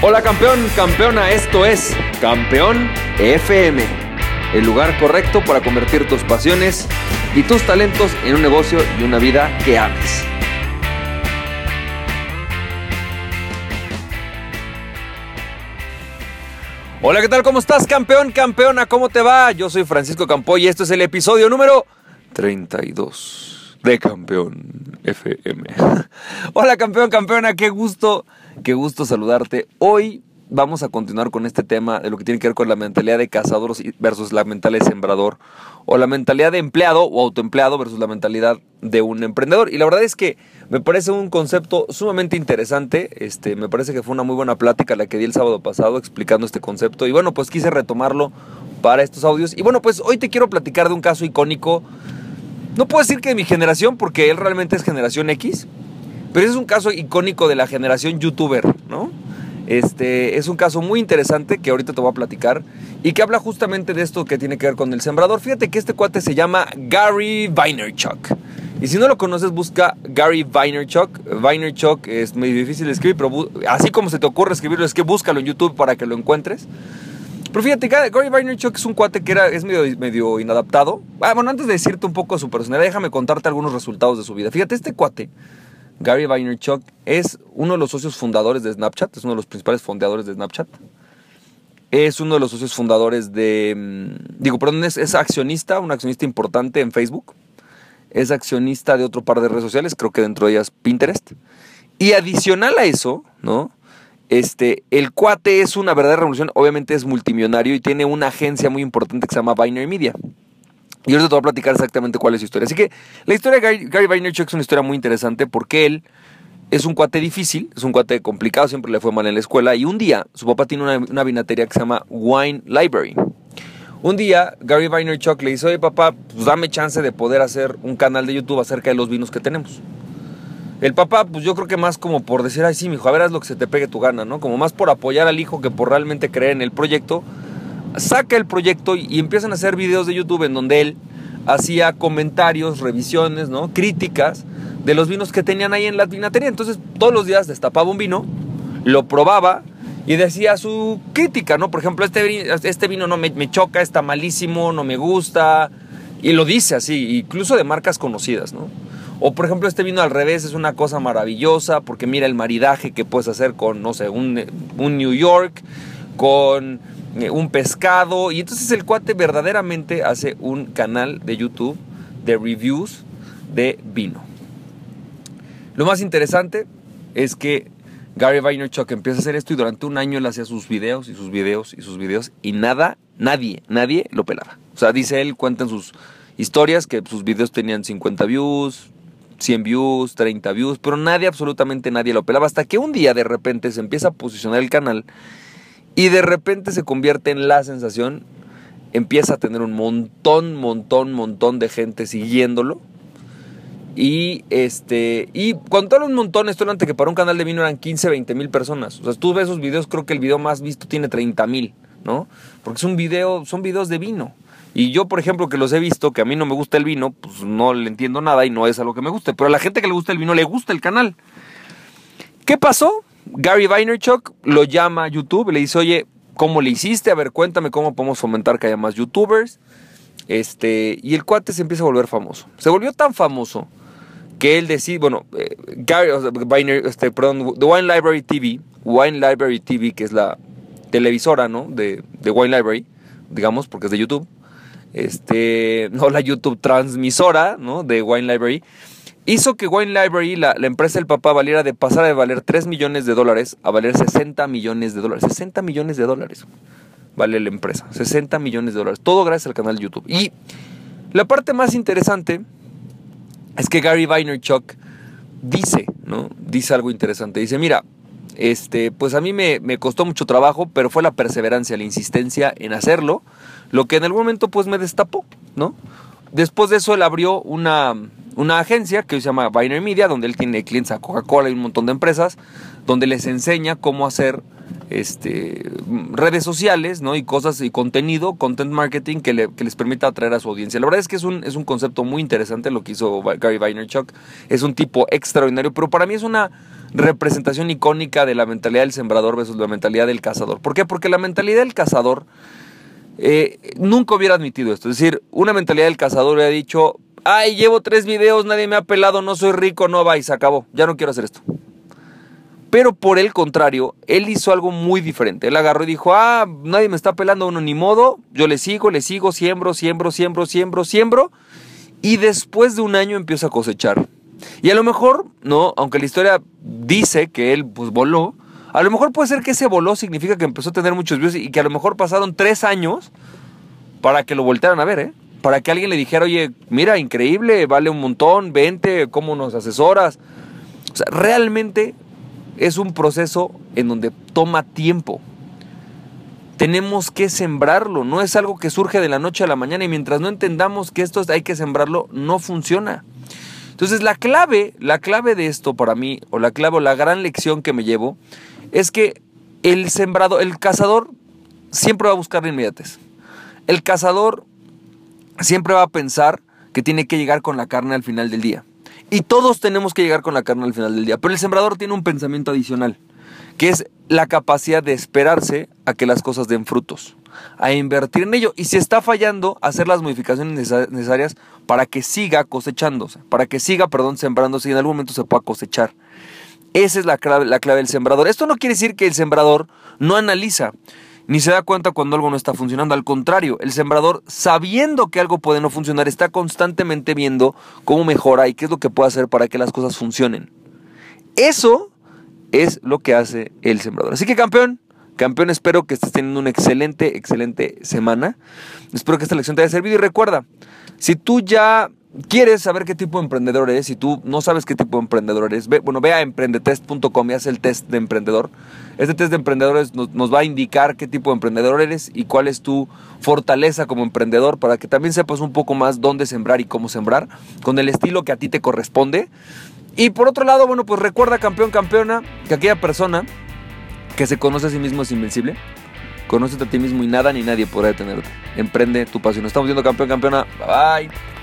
Hola campeón, campeona, esto es Campeón FM, el lugar correcto para convertir tus pasiones y tus talentos en un negocio y una vida que ames. Hola, ¿qué tal? ¿Cómo estás, campeón, campeona? ¿Cómo te va? Yo soy Francisco Campoy y esto es el episodio número 32 de Campeón FM. Hola, campeón, campeona, qué gusto Qué gusto saludarte. Hoy vamos a continuar con este tema de lo que tiene que ver con la mentalidad de cazador versus la mentalidad de sembrador o la mentalidad de empleado o autoempleado versus la mentalidad de un emprendedor. Y la verdad es que me parece un concepto sumamente interesante. Este, me parece que fue una muy buena plática la que di el sábado pasado explicando este concepto y bueno, pues quise retomarlo para estos audios. Y bueno, pues hoy te quiero platicar de un caso icónico. No puedo decir que de mi generación porque él realmente es generación X, pero es un caso icónico de la generación youtuber, ¿no? Este, es un caso muy interesante que ahorita te voy a platicar y que habla justamente de esto que tiene que ver con el sembrador. Fíjate que este cuate se llama Gary Vaynerchuk. Y si no lo conoces, busca Gary Vaynerchuk. Vaynerchuk es muy difícil de escribir, pero así como se te ocurre escribirlo, es que búscalo en YouTube para que lo encuentres. Pero fíjate, Gary Vaynerchuk es un cuate que era, es medio, medio inadaptado. Ah, bueno, antes de decirte un poco de su personalidad, déjame contarte algunos resultados de su vida. Fíjate, este cuate Gary Vaynerchuk es uno de los socios fundadores de Snapchat, es uno de los principales fundadores de Snapchat. Es uno de los socios fundadores de... Mm, digo, perdón, es, accionista, un accionista importante en Facebook. Es accionista de otro par de redes sociales, creo que dentro de ellas Pinterest. Y adicional a eso, ¿no? Este, el cuate es una verdadera revolución, obviamente es multimillonario y tiene una agencia muy importante que se llama Binary Media. Y ahorita te voy a platicar exactamente cuál es su historia. Así que la historia de Gary, Vaynerchuk es una historia muy interesante porque él es un cuate difícil, es un cuate complicado, siempre le fue mal en la escuela. Y un día su papá tiene una, una vinatería que se llama Wine Library. Un día Gary Vaynerchuk le dice, oye papá, pues dame chance de poder hacer un canal de YouTube acerca de los vinos que tenemos. El papá, pues yo creo que más como por decir, ay sí, mijo, a ver, haz lo que se te pegue tu gana, ¿no? Como más por apoyar al hijo que por realmente creer en el proyecto saca el proyecto y, empiezan a hacer videos de YouTube en donde él hacía comentarios, revisiones, ¿no? críticas de los vinos que tenían ahí en la vinatería. Entonces todos los días destapaba un vino, lo probaba y decía su crítica, ¿no? Por ejemplo, este, este vino no me, me, choca, está malísimo, no me gusta. Y lo dice así, incluso de marcas conocidas, ¿no? O por ejemplo, este vino al revés es una cosa maravillosa porque mira el maridaje que puedes hacer con, no sé, un, un New York, con un pescado. Y entonces el cuate verdaderamente hace un canal de YouTube de reviews de vino. Lo más interesante es que Gary Vaynerchuk empieza a hacer esto y durante un año él hacía sus videos y sus videos y sus videos y nada, nadie, nadie lo pelaba. O sea, dice él, cuenta en sus historias que sus videos tenían 50 views, 100 views, 30 views, pero nadie, absolutamente nadie lo pelaba. Hasta que un día de repente se empieza a posicionar el canal y de repente se convierte en la sensación, empieza a tener un montón, montón, montón de gente siguiéndolo. Y este, y con todo un montón, esto antes que para un canal de vino eran 15, 20 mil personas. O sea, tú ves esos videos, creo que el video más visto tiene 30 mil, ¿no? Porque es un video, son videos de vino. Y yo, por ejemplo, que los he visto, que a mí no me gusta el vino, pues no le entiendo nada y no es a lo que me guste. Pero a la gente que le gusta el vino le gusta el canal. ¿Qué pasó? Gary Vaynerchuk lo llama a YouTube, le dice, oye, ¿cómo le hiciste? A ver, cuéntame cómo podemos fomentar que haya más youtubers. Este, y el cuate se empieza a volver famoso. Se volvió tan famoso que él decide, bueno, eh, Gary, este, perdón, The Wine Library TV, Wine Library TV, que es la televisora, ¿no? De, de Wine Library, digamos, porque es de YouTube. Este, no la YouTube transmisora, ¿no? De Wine Library hizo que Wine Library, la, empresa del papá, valiera de pasar de valer 3 millones de dólares a valer 60 millones de dólares. 60 millones de dólares vale la empresa. 60 millones de dólares. Todo gracias al canal de YouTube. Y la parte más interesante es que Gary Vaynerchuk dice, ¿no? Dice algo interesante. Dice, mira, este, pues a mí me, me, costó mucho trabajo, pero fue la perseverancia, la insistencia en hacerlo, lo que en algún momento pues me destapó, ¿no? Después de eso él abrió una, una agencia que se llama Binary Media, donde él tiene clientes a Coca-Cola y un montón de empresas, donde les enseña cómo hacer este, redes sociales ¿no? y cosas y contenido, content marketing que, les permita atraer a su audiencia. La verdad es que es un, es un concepto muy interesante lo que hizo Gary Vaynerchuk. Es un tipo extraordinario, pero para mí es una representación icónica de la mentalidad del sembrador versus la mentalidad del cazador. ¿Por qué? Porque la mentalidad del cazador eh, nunca hubiera admitido esto. Es decir, una mentalidad del cazador hubiera dicho, ay, llevo tres videos, nadie me ha pelado, no soy rico, no va y se acabó, ya no quiero hacer esto. Pero por el contrario, él hizo algo muy diferente. Él agarró y dijo, ah, nadie me está pelando uno ni modo, yo le sigo, le sigo, siembro, siembro, siembro, siembro, siembro. Y después de un año empiezo a cosechar. Y a lo mejor, no, aunque la historia dice que él pues voló, a lo mejor puede ser que ese voló significa que empezó a tener muchos views y que a lo mejor pasaron tres años para que lo voltearan a ver, ¿eh? Para que alguien le dijera, oye, mira, increíble, vale un montón, vente, ¿cómo nos asesoras? O sea, realmente es un proceso en donde toma tiempo. Tenemos que sembrarlo, no es algo que surge de la noche a la mañana y mientras no entendamos que esto hay que sembrarlo, no funciona. Entonces la clave, la clave de esto para mí, o la clave o la gran lección que me llevo, es que el sembrado, el cazador siempre va a buscar la inmediatez. El cazador siempre va a pensar que tiene que llegar con la carne al final del día. Y todos tenemos que llegar con la carne al final del día. Pero el sembrador tiene un pensamiento adicional, que es la capacidad de esperarse a que las cosas den frutos, a invertir en ello. Y si está fallando, hacer las modificaciones necesarias para que siga cosechándose, para que siga, perdón, sembrándose y en algún momento se pueda cosechar. Esa es la clave, la clave del sembrador. Esto no quiere decir que el sembrador no analiza ni se da cuenta cuando algo no está funcionando. Al contrario, el sembrador, sabiendo que algo puede no funcionar, está constantemente viendo cómo mejora y qué es lo que puede hacer para que las cosas funcionen. Eso es lo que hace el sembrador. Así que campeón, campeón, espero que estés teniendo una excelente, excelente semana. Espero que esta lección te haya servido y recuerda, si tú ya quieres saber qué tipo de emprendedor eres, si tú no sabes qué tipo de emprendedor eres, ve, bueno, ve a emprendetest.com y haz el test de emprendedor. Este test de emprendedores nos, nos, va a indicar qué tipo de emprendedor eres y cuál es tu fortaleza como emprendedor para que también sepas un poco más dónde sembrar y cómo sembrar, con el estilo que a ti te corresponde. Y por otro lado, bueno, pues recuerda, campeón, campeona, que aquella persona que se conoce a sí mismo es invencible. Conócete a ti mismo y nada ni nadie podrá detenerte. Emprende tu pasión. Estamos viendo campeón, campeona. Bye.